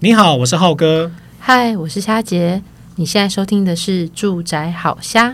你好，我是浩哥。嗨，我是虾姐。你现在收听的是《住宅好虾》。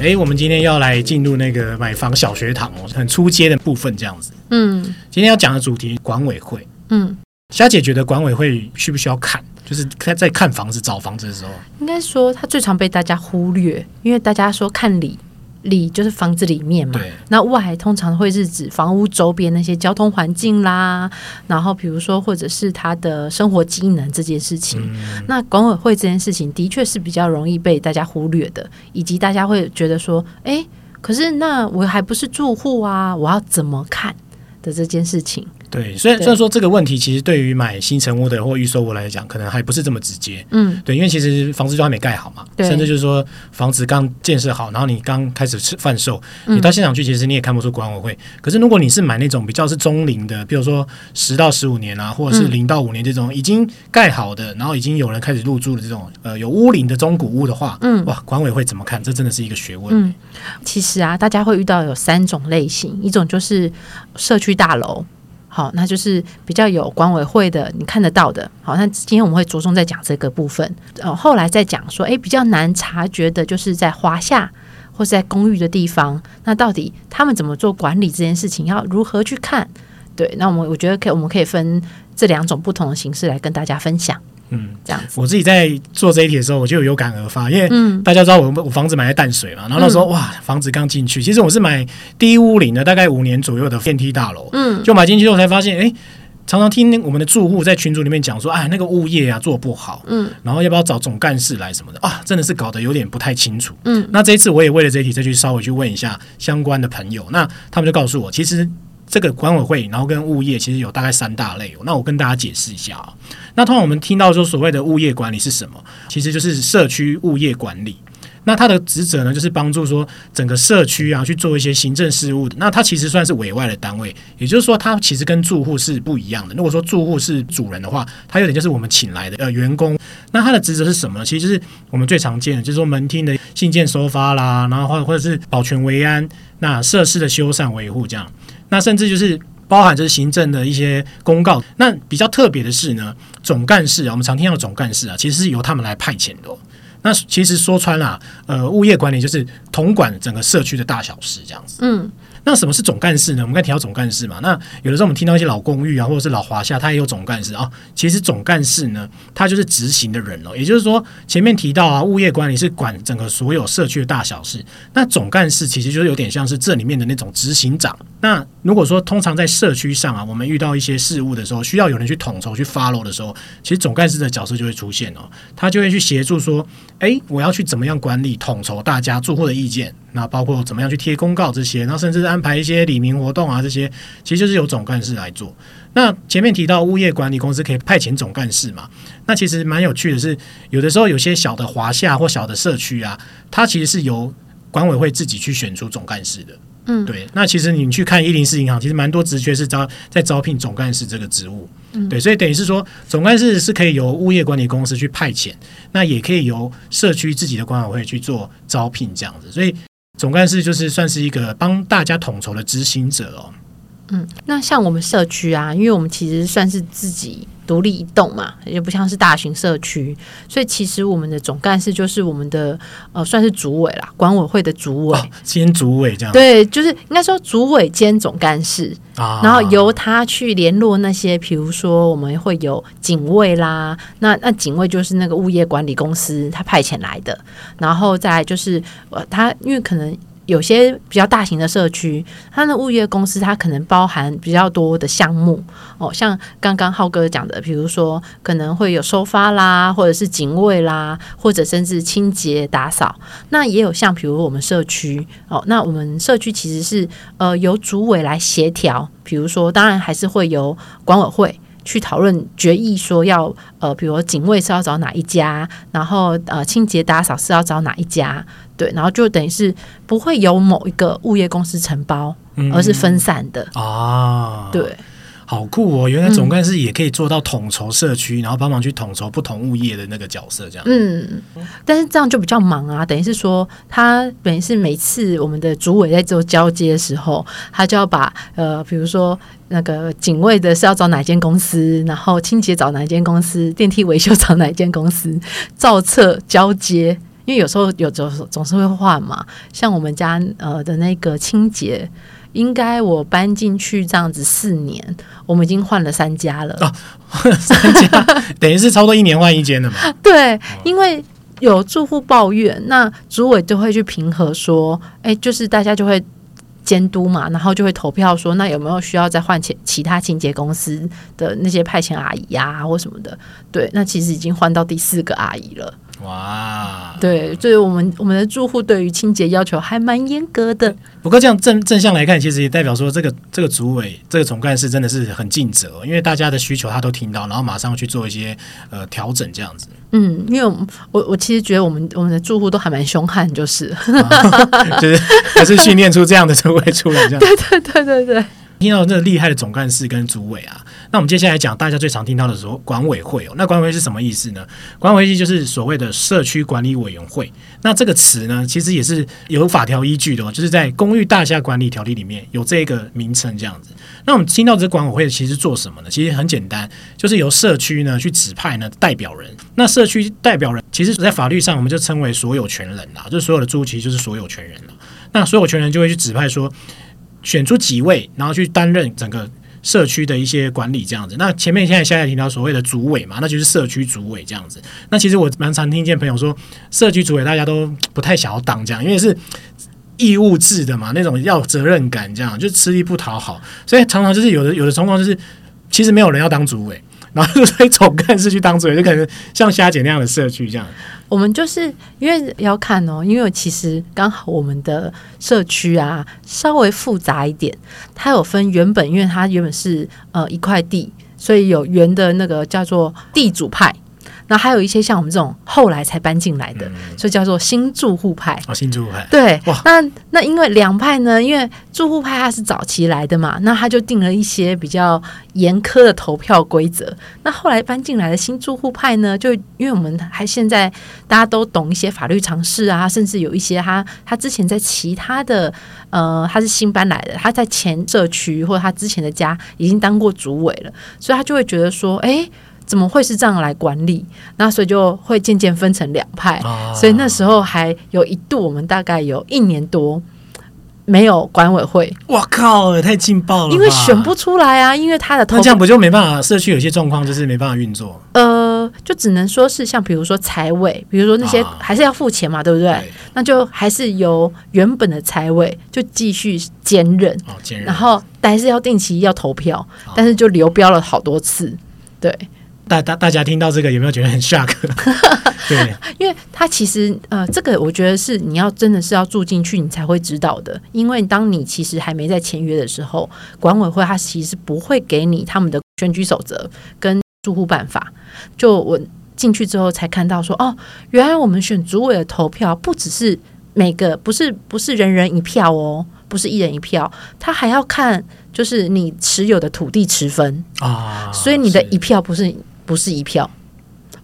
哎，我们今天要来进入那个买房小学堂哦，很出街的部分，这样子。嗯，今天要讲的主题管委会。嗯，虾姐觉得管委会需不需要看？就是在在看房子、找房子的时候，应该说它最常被大家忽略，因为大家说看里。里就是房子里面嘛，那外通常会是指房屋周边那些交通环境啦，然后比如说或者是他的生活机能这件事情。嗯、那管委会这件事情的确是比较容易被大家忽略的，以及大家会觉得说，哎，可是那我还不是住户啊，我要怎么看的这件事情？对，虽然虽然说这个问题其实对于买新成屋的或预售屋来讲，可能还不是这么直接。嗯，对，因为其实房子就还没盖好嘛，对甚至就是说房子刚建设好，然后你刚开始贩售，你到现场去，其实你也看不出管委会。嗯、可是如果你是买那种比较是中龄的，比如说十到十五年啊，或者是零到五年这种已经盖好的，然后已经有人开始入住的这种呃有屋龄的中古屋的话，嗯，哇，管委会怎么看？这真的是一个学问。嗯，其实啊，大家会遇到有三种类型，一种就是社区大楼。好，那就是比较有管委会的，你看得到的。好，那今天我们会着重在讲这个部分。呃，后来再讲说，诶，比较难察觉的，就是在华夏或是在公寓的地方，那到底他们怎么做管理这件事情，要如何去看？对，那我们我觉得可以，我们可以分这两种不同的形式来跟大家分享。嗯，这样子，我自己在做这一题的时候，我就有感而发，因为大家知道我我房子买在淡水嘛，然后那时候哇，房子刚进去，其实我是买低屋龄的，大概五年左右的电梯大楼，嗯，就买进去之后才发现，哎，常常听我们的住户在群组里面讲说，哎，那个物业啊做不好，嗯，然后要不要找总干事来什么的啊，真的是搞得有点不太清楚，嗯，那这一次我也为了这一题再去稍微去问一下相关的朋友，那他们就告诉我，其实。这个管委会，然后跟物业其实有大概三大类。那我跟大家解释一下啊。那通常我们听到说所谓的物业管理是什么？其实就是社区物业管理。那它的职责呢，就是帮助说整个社区啊去做一些行政事务的。那它其实算是委外的单位，也就是说它其实跟住户是不一样的。如果说住户是主人的话，它有点就是我们请来的呃员工。那它的职责是什么？其实就是我们最常见的，就是说门厅的信件收发啦，然后或者或者是保全维安，那设施的修缮维护这样。那甚至就是包含着行政的一些公告。那比较特别的是呢，总干事啊，我们常听到总干事啊，其实是由他们来派遣的。那其实说穿了，呃，物业管理就是统管整个社区的大小事这样子。嗯。那什么是总干事呢？我们刚才提到总干事嘛，那有的时候我们听到一些老公寓啊，或者是老华夏，它也有总干事啊。其实总干事呢，他就是执行的人哦。也就是说，前面提到啊，物业管理是管整个所有社区的大小事，那总干事其实就是有点像是这里面的那种执行长。那如果说通常在社区上啊，我们遇到一些事务的时候，需要有人去统筹、去 follow 的时候，其实总干事的角色就会出现哦。他就会去协助说，哎，我要去怎么样管理、统筹大家住户的意见。那包括怎么样去贴公告这些，然后甚至安排一些礼民活动啊，这些其实就是由总干事来做。那前面提到物业管理公司可以派遣总干事嘛？那其实蛮有趣的是，有的时候有些小的华夏或小的社区啊，它其实是由管委会自己去选出总干事的。嗯，对。那其实你去看一零四银行，其实蛮多职缺是招在招聘总干事这个职务。嗯，对。所以等于是说，总干事是可以由物业管理公司去派遣，那也可以由社区自己的管委会去做招聘这样子。所以。总干事就是算是一个帮大家统筹的执行者哦。嗯，那像我们社区啊，因为我们其实算是自己独立一栋嘛，也不像是大型社区，所以其实我们的总干事就是我们的呃，算是主委啦，管委会的主委兼主委这样。对，就是应该说主委兼总干事啊，然后由他去联络那些，比如说我们会有警卫啦，那那警卫就是那个物业管理公司他派遣来的，然后再来就是呃，他因为可能。有些比较大型的社区，它的物业公司它可能包含比较多的项目哦，像刚刚浩哥讲的，比如说可能会有收发啦，或者是警卫啦，或者甚至清洁打扫。那也有像比如我们社区哦，那我们社区其实是呃由主委来协调，比如说当然还是会由管委会。去讨论决议，说要呃，比如说警卫是要找哪一家，然后呃，清洁打扫是要找哪一家，对，然后就等于是不会由某一个物业公司承包，而是分散的、嗯、啊，对。好酷哦！原来总干事也可以做到统筹社区，然后帮忙去统筹不同物业的那个角色，这样。嗯，但是这样就比较忙啊。等于是说，他等于是每次我们的主委在做交接的时候，他就要把呃，比如说那个警卫的是要找哪间公司，然后清洁找哪间公司，电梯维修找哪间公司，造册交接。因为有时候有总总是会换嘛，像我们家呃的那个清洁，应该我搬进去这样子四年，我们已经换了三家了。哦，换 了三家，等于是差不多一年换一间了嘛。对，因为有住户抱怨，那主委就会去平和说，哎，就是大家就会监督嘛，然后就会投票说，那有没有需要再换其其他清洁公司的那些派遣阿姨呀、啊，或什么的？对，那其实已经换到第四个阿姨了。哇，对，所以我们我们的住户对于清洁要求还蛮严格的。不过这样正正向来看，其实也代表说这个这个组委这个总干事真的是很尽责，因为大家的需求他都听到，然后马上去做一些呃调整，这样子。嗯，因为我我其实觉得我们我们的住户都还蛮凶悍，就是，啊、就是还是训练出这样的主委出来，这样。对对对对对。听到这厉害的总干事跟主委啊，那我们接下来讲大家最常听到的说管委会哦，那管委会是什么意思呢？管委会就是所谓的社区管理委员会。那这个词呢，其实也是有法条依据的哦，就是在公寓大厦管理条例里面有这个名称这样子。那我们听到这管委会其实做什么呢？其实很简单，就是由社区呢去指派呢代表人。那社区代表人其实，在法律上我们就称为所有权人啦，就是所有的住户其实就是所有权人了。那所有权人就会去指派说。选出几位，然后去担任整个社区的一些管理这样子。那前面现在现在提到所谓的主委嘛，那就是社区主委这样子。那其实我蛮常听见朋友说，社区主委大家都不太想要当这样，因为是义务制的嘛，那种要责任感这样，就吃力不讨好。所以常常就是有的有的情况就是，其实没有人要当主委，然后就所以总干事去当主委，就可能像虾姐那样的社区这样。我们就是因为要看哦，因为其实刚好我们的社区啊稍微复杂一点，它有分原本，因为它原本是呃一块地，所以有原的那个叫做地主派。那还有一些像我们这种后来才搬进来的，嗯、所以叫做新住户派。哦，新住户派。对，哇那那因为两派呢，因为住户派他是早期来的嘛，那他就定了一些比较严苛的投票规则。那后来搬进来的新住户派呢，就因为我们还现在大家都懂一些法律常识啊，甚至有一些他他之前在其他的呃，他是新搬来的，他在前社区或者他之前的家已经当过主委了，所以他就会觉得说，哎。怎么会是这样来管理？那所以就会渐渐分成两派，啊、所以那时候还有一度，我们大概有一年多没有管委会。我靠，也太劲爆了！因为选不出来啊，因为他的投这样不就没办法？社区有些状况就是没办法运作。呃，就只能说是像比如说财委，比如说那些还是要付钱嘛，啊、对不对？对那就还是由原本的财委就继续兼任，哦、兼任然后但还是要定期要投票，哦、但是就流标了好多次，对。大大大家听到这个有没有觉得很 shock？对，因为他其实呃，这个我觉得是你要真的是要住进去，你才会知道的。因为当你其实还没在签约的时候，管委会他其实不会给你他们的选举守则跟住户办法。就我进去之后才看到说，哦，原来我们选主委的投票不只是每个不是不是人人一票哦，不是一人一票，他还要看就是你持有的土地持分啊，所以你的一票不是。不是一票，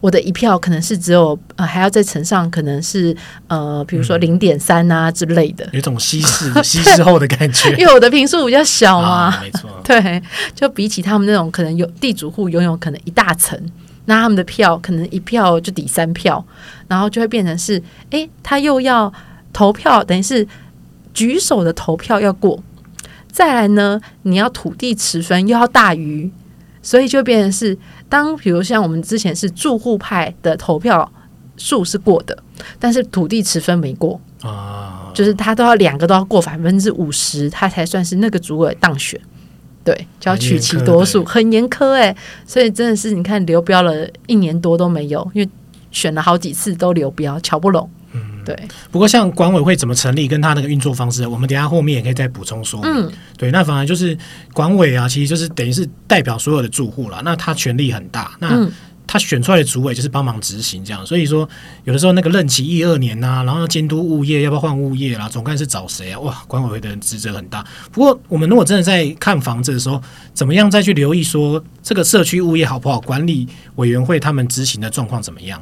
我的一票可能是只有呃，还要再乘上，可能是呃，比如说零点三啊之类的，有一种稀释稀释后的感觉。因为我的平数比较小嘛，啊、没错，对，就比起他们那种可能有地主户拥有可能一大层，那他们的票可能一票就抵三票，然后就会变成是，哎，他又要投票，等于是举手的投票要过，再来呢，你要土地持分又要大于。所以就变成是，当比如像我们之前是住户派的投票数是过的，但是土地持分没过啊，就是他都要两个都要过百分之五十，他才算是那个主委当选。对，就要取其多数，很严苛哎、欸。所以真的是你看流标了一年多都没有，因为选了好几次都流标，瞧不拢。对，不过像管委会怎么成立，跟他那个运作方式，我们等下后面也可以再补充说明。嗯，对，那反而就是管委啊，其实就是等于是代表所有的住户了，那他权力很大，那他选出来的主委就是帮忙执行这样。所以说，有的时候那个任期一二年呐、啊，然后监督物业要不要换物业啦，总干事找谁啊？哇，管委会的人职责很大。不过，我们如果真的在看房子的时候，怎么样再去留意说这个社区物业好不好管理？委员会他们执行的状况怎么样？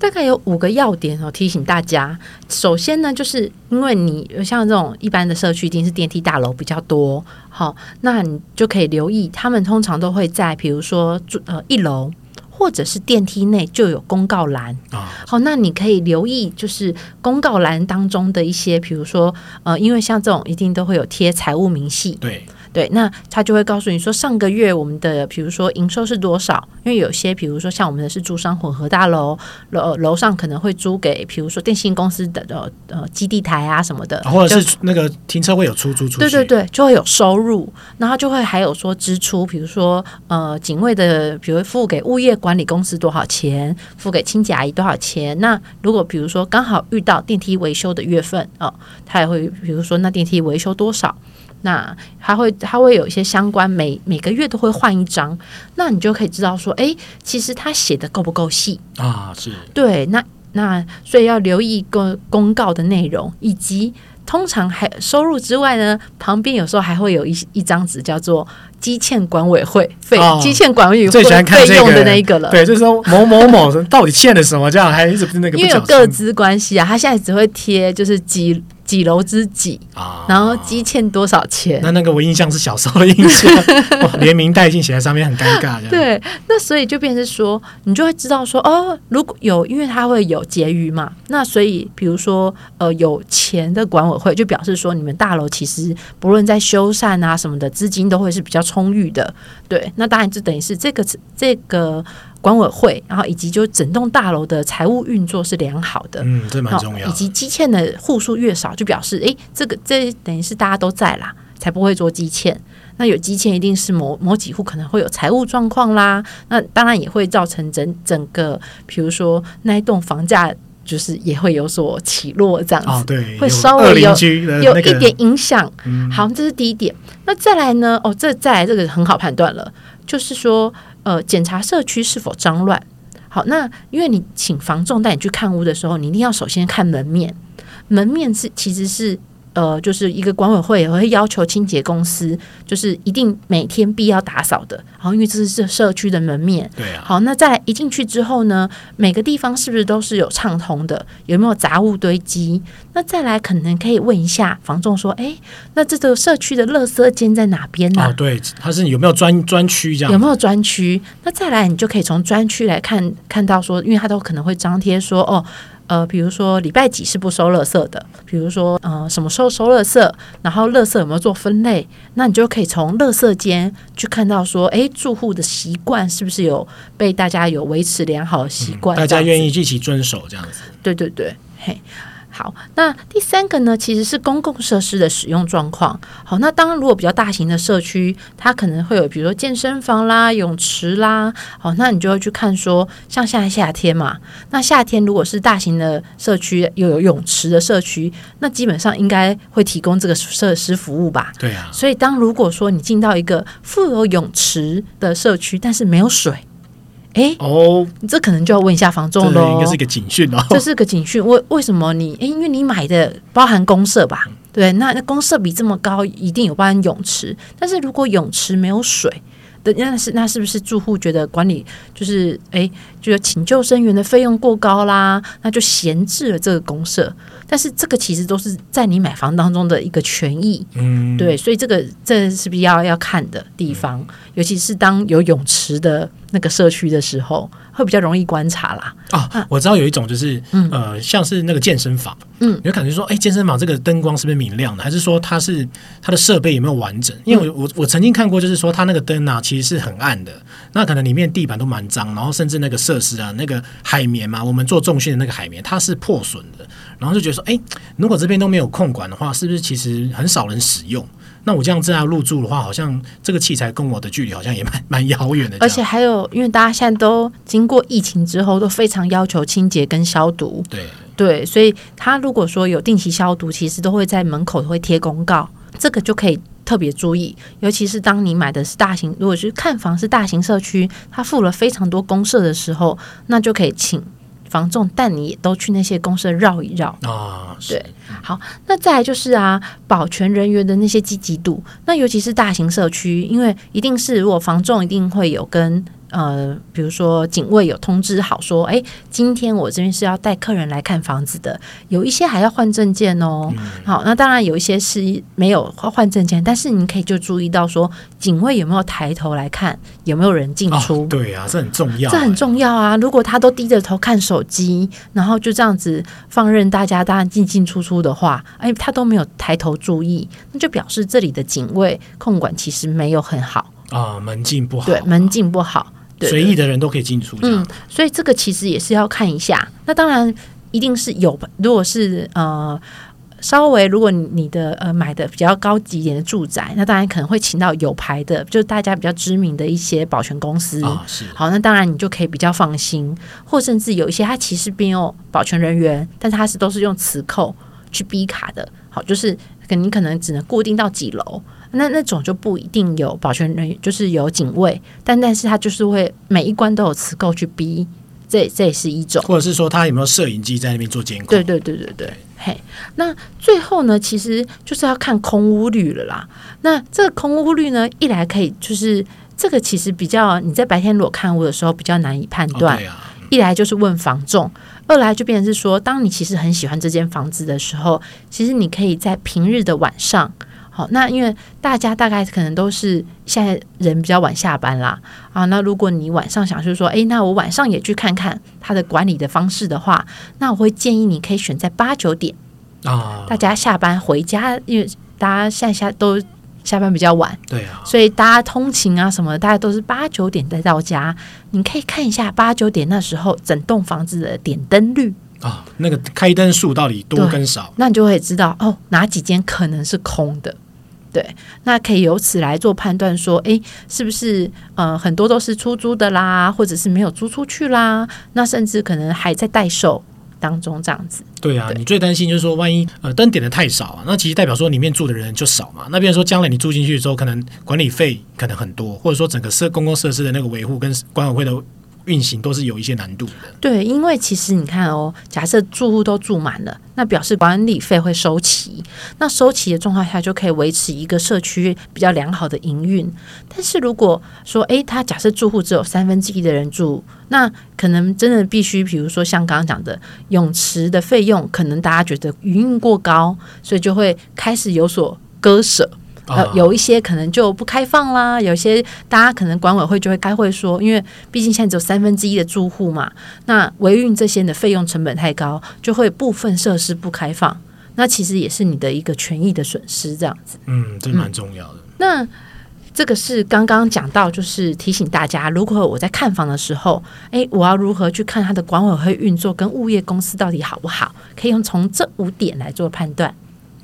大概有五个要点哦，提醒大家。首先呢，就是因为你像这种一般的社区，一定是电梯大楼比较多，好，那你就可以留意，他们通常都会在比如说呃一楼或者是电梯内就有公告栏啊。好，那你可以留意，就是公告栏当中的一些，比如说呃，因为像这种一定都会有贴财务明细，对。对，那他就会告诉你说，上个月我们的比如说营收是多少？因为有些比如说像我们的是租商混合大楼，楼楼上可能会租给比如说电信公司的呃呃基地台啊什么的，或者是那个停车位有出租出去，对对对，就会有收入，然后就会还有说支出，比如说呃警卫的，比如付给物业管理公司多少钱，付给清洁阿姨多少钱。那如果比如说刚好遇到电梯维修的月份哦，他也会比如说那电梯维修多少。那他会，他会有一些相关，每每个月都会换一张，那你就可以知道说，哎，其实他写的够不够细啊？是对，那那所以要留意公公告的内容，以及通常还收入之外呢，旁边有时候还会有一一张纸叫做积欠管委会费，哦、积欠管委会费用的那一个了。对，就是说某某某到底欠了什么，这样还一直不是那个不。因为有各资关系啊，他现在只会贴就是几。几楼之几啊？然后积欠多少钱？那那个我印象是小时候的印象，连名带姓写在上面很尴尬。对，那所以就变成说，你就会知道说，哦，如果有，因为它会有结余嘛，那所以比如说，呃，有钱的管委会就表示说，你们大楼其实不论在修缮啊什么的，资金都会是比较充裕的。对，那当然就等于是这个这个。管委会，然后以及就整栋大楼的财务运作是良好的，嗯，这蛮重要。以及积欠的户数越少，就表示，哎，这个这等于是大家都在啦，才不会做积欠。那有积欠，一定是某某几户可能会有财务状况啦。那当然也会造成整整个，比如说那一栋房价就是也会有所起落，这样子，哦、对，会稍微有有一点影响。嗯、好，这是第一点。那再来呢？哦，这再来这个很好判断了，就是说。呃，检查社区是否脏乱。好，那因为你请房仲带你去看屋的时候，你一定要首先看门面。门面是其实是。呃，就是一个管委会也会要求清洁公司，就是一定每天必要打扫的。然后，因为这是这社区的门面，对啊。好，那再来一进去之后呢，每个地方是不是都是有畅通的？有没有杂物堆积？那再来可能可以问一下房仲说，哎，那这个社区的垃圾间在哪边呢？啊？哦，对，它是有没有专专区这样？有没有专区？那再来，你就可以从专区来看看到说，因为它都可能会张贴说，哦。呃，比如说礼拜几是不收垃圾的，比如说呃什么时候收垃圾，然后垃圾有没有做分类，那你就可以从垃圾间去看到说，哎，住户的习惯是不是有被大家有维持良好的习惯，嗯，大家愿意一起遵守这样子。对对对，嘿。好，那第三个呢，其实是公共设施的使用状况。好，那当然，如果比较大型的社区，它可能会有，比如说健身房啦、泳池啦。好，那你就会去看说，像现在夏天嘛，那夏天如果是大型的社区又有泳池的社区，那基本上应该会提供这个设施服务吧？对啊。所以，当如果说你进到一个富有泳池的社区，但是没有水。哎哦，你这可能就要问一下房仲喽。应该是一个警讯哦。这是个警讯，为为什么你？哎，因为你买的包含公社吧？对，那那公社比这么高，一定有包含泳池。但是如果泳池没有水，那是那是不是住户觉得管理就是哎，觉得请救生员的费用过高啦？那就闲置了这个公设。但是这个其实都是在你买房当中的一个权益，嗯，对，所以这个这是必要要看的地方，尤其是当有泳池的那个社区的时候，会比较容易观察啦。啊，啊。我知道有一种就是，嗯、呃，像是那个健身房，嗯，有感觉说，哎，健身房这个灯光是不是明亮的，还是说它是它的设备有没有完整？因为我我我曾经看过，就是说它那个灯啊，其实是很暗的，那可能里面地板都蛮脏，然后甚至那个设施啊，那个海绵嘛，我们做重训的那个海绵，它是破损的，然后就觉得说。哎，如果这边都没有控管的话，是不是其实很少人使用？那我这样这样入住的话，好像这个器材跟我的距离好像也蛮蛮遥远的。而且还有，因为大家现在都经过疫情之后，都非常要求清洁跟消毒。对对，所以他如果说有定期消毒，其实都会在门口会贴公告，这个就可以。特别注意，尤其是当你买的是大型，如果是看房是大型社区，它付了非常多公社的时候，那就可以请房仲带你也都去那些公社绕一绕啊。对，好，那再来就是啊，保全人员的那些积极度，那尤其是大型社区，因为一定是如果房仲一定会有跟。呃，比如说警卫有通知好说，哎，今天我这边是要带客人来看房子的，有一些还要换证件哦。嗯、好，那当然有一些是没有换证件，但是你可以就注意到说，警卫有没有抬头来看有没有人进出？哦、对啊，这很重要，这很重要啊！如果他都低着头看手机，然后就这样子放任大家当然进进出出的话，哎，他都没有抬头注意，那就表示这里的警卫控管其实没有很好啊，门禁不好，对，门禁不好。随意的人都可以进出，嗯，所以这个其实也是要看一下。那当然一定是有，如果是呃稍微，如果你的呃买的比较高级一点的住宅，那当然可能会请到有牌的，就是大家比较知名的一些保全公司好，那当然你就可以比较放心。或甚至有一些他其实并没有保全人员，但是他是都是用磁扣去逼卡的，好，就是你可能只能固定到几楼。那那种就不一定有保全人员，就是有警卫，但但是他就是会每一关都有磁扣去逼，这这也是一种，或者是说他有没有摄影机在那边做监控？对对对对对，嘿，那最后呢，其实就是要看空屋率了啦。那这个空屋率呢，一来可以就是这个其实比较你在白天如果看屋的时候比较难以判断，哦啊嗯、一来就是问房仲，二来就变成是说，当你其实很喜欢这间房子的时候，其实你可以在平日的晚上。好，那因为大家大概可能都是现在人比较晚下班啦，啊，那如果你晚上想就是说，哎，那我晚上也去看看他的管理的方式的话，那我会建议你可以选在八九点啊，大家下班回家，因为大家现在下都下班比较晚，对啊，所以大家通勤啊什么的，大家都是八九点再到家，你可以看一下八九点那时候整栋房子的点灯率啊，那个开灯数到底多跟少，那你就会知道哦，哪几间可能是空的。对，那可以由此来做判断，说，哎，是不是呃很多都是出租的啦，或者是没有租出去啦？那甚至可能还在待售当中这样子。对啊，对你最担心就是说，万一呃灯点的太少啊，那其实代表说里面住的人就少嘛。那比如说将来你住进去之后，可能管理费可能很多，或者说整个设公共设施的那个维护跟管委会的。运行都是有一些难度的。对，因为其实你看哦，假设住户都住满了，那表示管理费会收齐。那收齐的状况下，就可以维持一个社区比较良好的营运。但是如果说，诶，他假设住户只有三分之一的人住，那可能真的必须，比如说像刚刚讲的泳池的费用，可能大家觉得营运过高，所以就会开始有所割舍。呃，有一些可能就不开放啦，有些大家可能管委会就会开会说，因为毕竟现在只有三分之一的住户嘛，那维运这些的费用成本太高，就会部分设施不开放，那其实也是你的一个权益的损失，这样子。嗯，这蛮重要的。嗯，那这个是刚刚讲到，就是提醒大家，如果我在看房的时候，诶，我要如何去看它的管委会运作跟物业公司到底好不好？可以用从这五点来做判断。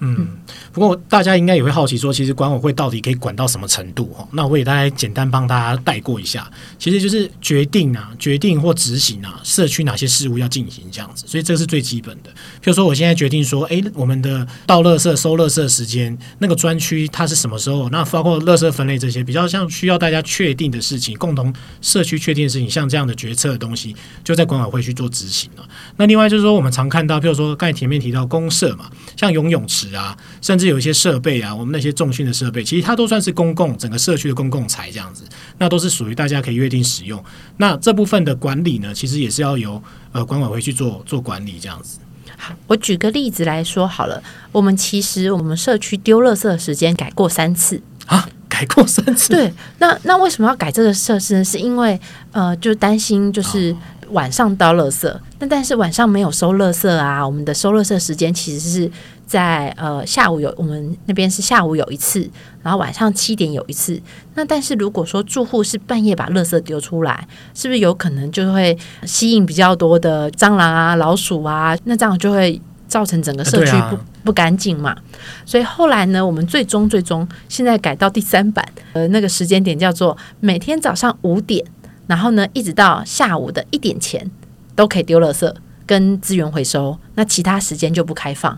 嗯，不过大家应该也会好奇说，其实管委会到底可以管到什么程度？哈，那我也大概简单帮大家带过一下，其实就是决定啊，决定或执行啊，社区哪些事务要进行这样子，所以这是最基本的。譬如说，我现在决定说，哎，我们的倒垃圾、收垃圾时间，那个专区它是什么时候？那包括垃圾分类这些，比较像需要大家确定的事情，共同社区确定的事情，像这样的决策的东西，就在管委会去做执行了。那另外就是说，我们常看到，譬如说刚才前面提到公社嘛，像游泳池。啊，甚至有一些设备啊，我们那些重训的设备，其实它都算是公共整个社区的公共财这样子，那都是属于大家可以约定使用。那这部分的管理呢，其实也是要由呃管委会去做做管理这样子。好，我举个例子来说好了，我们其实我们社区丢垃圾的时间改过三次啊，改过三次。对，那那为什么要改这个设施呢？是因为呃，就担心就是。哦晚上倒垃圾，那但是晚上没有收垃圾啊。我们的收垃圾时间其实是在呃下午有，我们那边是下午有一次，然后晚上七点有一次。那但是如果说住户是半夜把垃圾丢出来，是不是有可能就会吸引比较多的蟑螂啊、老鼠啊？那这样就会造成整个社区不不干净嘛。所以后来呢，我们最终最终现在改到第三版，呃，那个时间点叫做每天早上五点。然后呢，一直到下午的一点前都可以丢垃圾跟资源回收，那其他时间就不开放。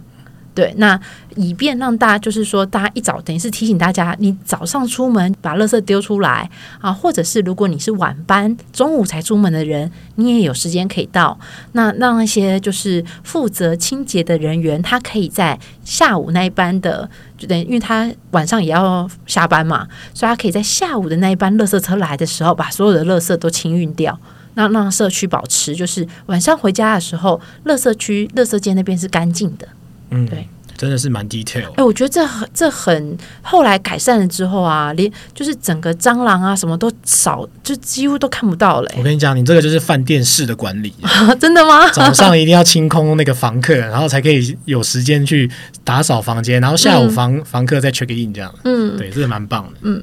对，那以便让大家就是说，大家一早等于是提醒大家，你早上出门把垃圾丢出来啊，或者是如果你是晚班，中午才出门的人，你也有时间可以到。那让那些就是负责清洁的人员，他可以在下午那一班的，就等于因为他晚上也要下班嘛，所以他可以在下午的那一班垃圾车来的时候，把所有的垃圾都清运掉。那让社区保持，就是晚上回家的时候，垃圾区、垃圾间那边是干净的。嗯，对，真的是蛮 detail。哎、欸，我觉得这很这很后来改善了之后啊，连就是整个蟑螂啊什么都少，就几乎都看不到了。我跟你讲，你这个就是饭店式的管理，真的吗？早上一定要清空那个房客，然后才可以有时间去打扫房间，然后下午房、嗯、房客再 check in 这样。嗯，对，这个蛮棒的。嗯。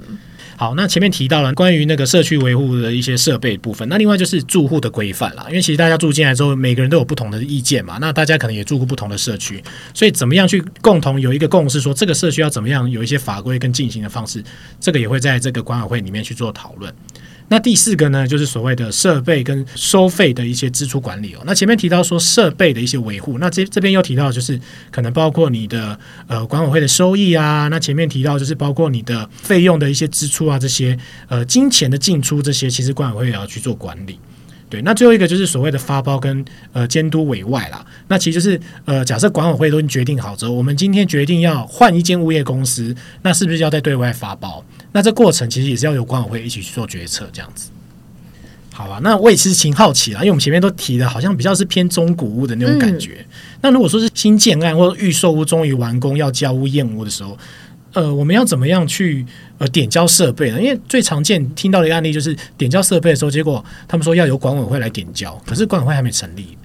好，那前面提到了关于那个社区维护的一些设备部分，那另外就是住户的规范啦。因为其实大家住进来之后，每个人都有不同的意见嘛。那大家可能也住过不同的社区，所以怎么样去共同有一个共识，说这个社区要怎么样有一些法规跟进行的方式，这个也会在这个管委会里面去做讨论。那第四个呢，就是所谓的设备跟收费的一些支出管理哦。那前面提到说设备的一些维护，那这这边又提到就是可能包括你的呃管委会的收益啊。那前面提到就是包括你的费用的一些支出啊，这些呃金钱的进出这些，其实管委会也要去做管理。对，那最后一个就是所谓的发包跟呃监督委外啦。那其实就是呃假设管委会都已经决定好之后，我们今天决定要换一间物业公司，那是不是要再对外发包？那这过程其实也是要由管委会一起去做决策，这样子。好吧，那我也其实挺好奇啦，因为我们前面都提的，好像比较是偏中古屋的那种感觉。嗯、那如果说是新建案或者预售屋终于完工要交屋验屋的时候，呃，我们要怎么样去呃点交设备呢？因为最常见听到的一个案例就是点交设备的时候，结果他们说要由管委会来点交，可是管委会还没成立。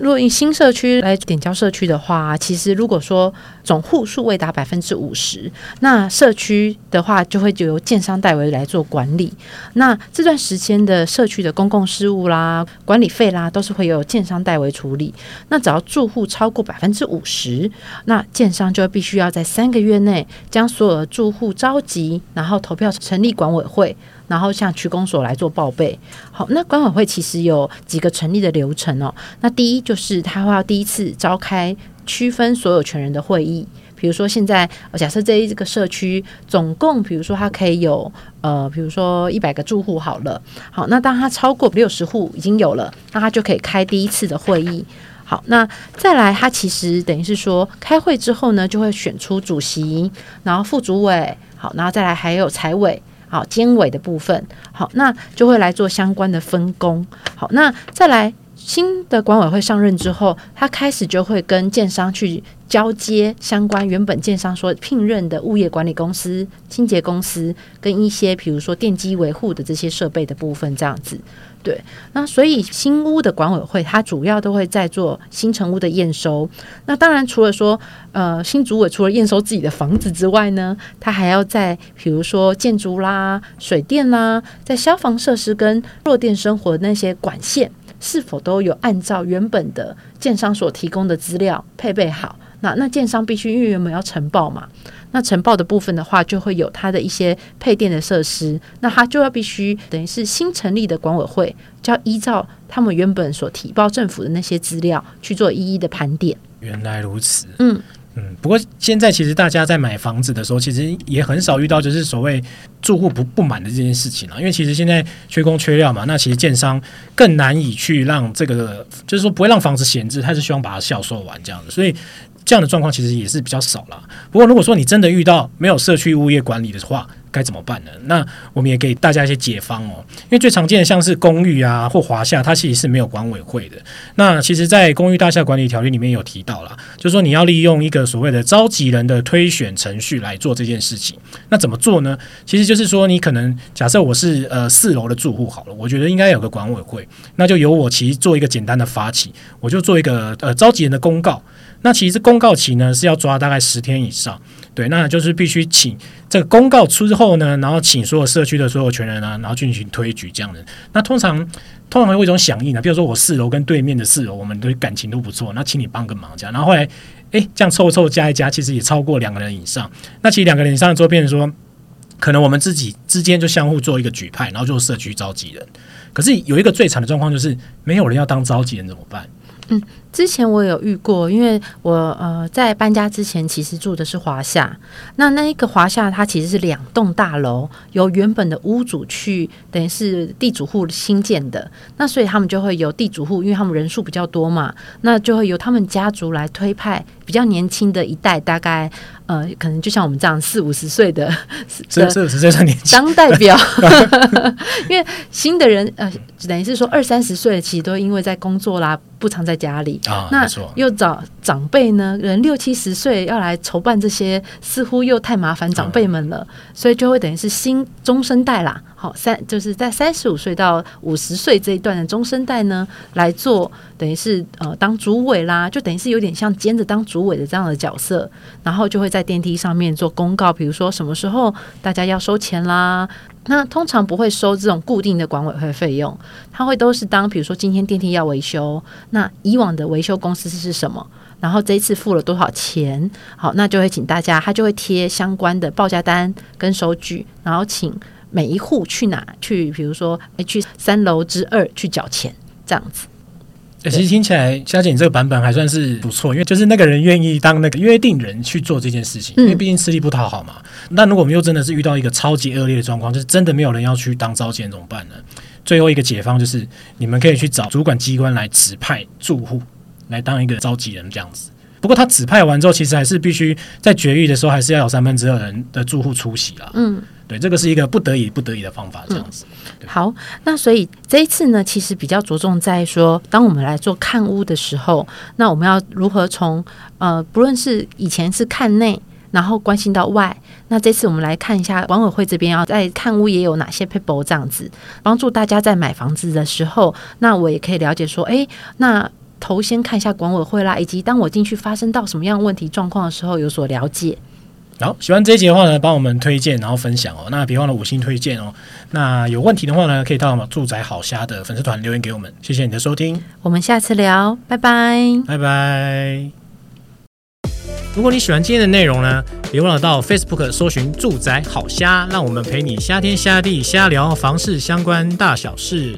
如果以新社区来点交社区的话，其实如果说总户数未达百分之五十，那社区的话就会就由建商代为来做管理。那这段时间的社区的公共事务啦、管理费啦，都是会由建商代为处理。那只要住户超过百分之五十，那建商就必须要在三个月内将所有的住户召集，然后投票成立管委会。然后向区公所来做报备。好，那管委会其实有几个成立的流程哦。那第一就是他会要第一次召开区分所有权人的会议。比如说现在假设这一个社区总共，比如说它可以有呃，比如说一百个住户好了。好，那当它超过六十户已经有了，那他就可以开第一次的会议。好，那再来，他其实等于是说开会之后呢，就会选出主席，然后副主委，好，然后再来还有财委。好，监委的部分，好，那就会来做相关的分工。好，那再来新的管委会上任之后，他开始就会跟建商去交接相关原本建商所聘任的物业管理公司、清洁公司跟一些比如说电机维护的这些设备的部分，这样子。对，那所以新屋的管委会，它主要都会在做新成屋的验收。那当然，除了说，呃，新主委除了验收自己的房子之外呢，他还要在比如说建筑啦、水电啦，在消防设施跟弱电生活那些管线，是否都有按照原本的建商所提供的资料配备好？那那建商必须因为原本要承报嘛。那承报的部分的话，就会有它的一些配电的设施，那它就要必须等于是新成立的管委会，就要依照他们原本所提报政府的那些资料去做一一的盘点。原来如此，嗯嗯。不过现在其实大家在买房子的时候，其实也很少遇到就是所谓住户不不满的这件事情了，因为其实现在缺工缺料嘛，那其实建商更难以去让这个，就是说不会让房子闲置，他是希望把它销售完这样子，所以。这样的状况其实也是比较少了。不过，如果说你真的遇到没有社区物业管理的话，该怎么办呢？那我们也给大家一些解方哦。因为最常见的像是公寓啊或华厦，它其实是没有管委会的。那其实，在公寓大厦管理条例里面有提到啦，就是说你要利用一个所谓的召集人的推选程序来做这件事情。那怎么做呢？其实就是说，你可能假设我是呃四楼的住户好了，我觉得应该有个管委会，那就由我其实做一个简单的发起，我就做一个呃召集人的公告。那其实公告期呢是要抓大概十天以上，对，那就是必须请这个公告出之后呢，然后请所有社区的所有权人啊，然后进行推举这样的。那通常通常会有一种响应啊，比如说我四楼跟对面的四楼，我们的感情都不错，那请你帮个忙这样。然后后来，诶，这样凑凑加一加，其实也超过两个人以上。那其实两个人以上之后，变成说，可能我们自己之间就相互做一个举派，然后就社区召集人。可是有一个最惨的状况就是，没有人要当召集人怎么办？嗯。之前我有遇过，因为我呃在搬家之前，其实住的是华夏。那那一个华夏，它其实是两栋大楼，由原本的屋主去等于是地主户新建的。那所以他们就会由地主户，因为他们人数比较多嘛，那就会由他们家族来推派比较年轻的一代，大概呃可能就像我们这样四五十岁的，四四五十岁的年轻当代表，因为新的人呃等于是说二三十岁，其实都因为在工作啦。不常在家里，哦、那又找长辈呢？人六七十岁要来筹办这些，似乎又太麻烦长辈们了，嗯、所以就会等于是新中生代啦。好，三就是在三十五岁到五十岁这一段的中生代呢，来做等于是呃当主委啦，就等于是有点像兼着当主委的这样的角色，然后就会在电梯上面做公告，比如说什么时候大家要收钱啦。那通常不会收这种固定的管委会费用，他会都是当比如说今天电梯要维修，那以往的维修公司是什么？然后这一次付了多少钱？好，那就会请大家，他就会贴相关的报价单跟收据，然后请每一户去哪去，比如说诶去三楼之二去缴钱，这样子。欸、其实听起来，佳姐你这个版本还算是不错，因为就是那个人愿意当那个约定人去做这件事情，因为毕竟吃力不讨好嘛。那、嗯、如果我们又真的是遇到一个超级恶劣的状况，就是真的没有人要去当召集人怎么办呢？最后一个解方就是你们可以去找主管机关来指派住户来当一个召集人这样子。不过他指派完之后，其实还是必须在绝育的时候，还是要有三分之二人的住户出席啊。嗯。对，这个是一个不得已、不得已的方法，这样子。嗯、好，那所以这一次呢，其实比较着重在说，当我们来做看屋的时候，那我们要如何从呃，不论是以前是看内，然后关心到外，那这次我们来看一下管委会这边要在看屋也有哪些 people 这样子，帮助大家在买房子的时候，那我也可以了解说，哎，那头先看一下管委会啦，以及当我进去发生到什么样问题状况的时候，有所了解。好，喜欢这一集的话呢，帮我们推荐，然后分享哦。那别忘了五星推荐哦。那有问题的话呢，可以到我们住宅好虾的粉丝团留言给我们。谢谢你的收听，我们下次聊，拜拜，拜拜。如果你喜欢今天的内容呢，别忘了到 Facebook 搜寻住宅好虾，让我们陪你瞎天瞎地瞎聊房事相关大小事。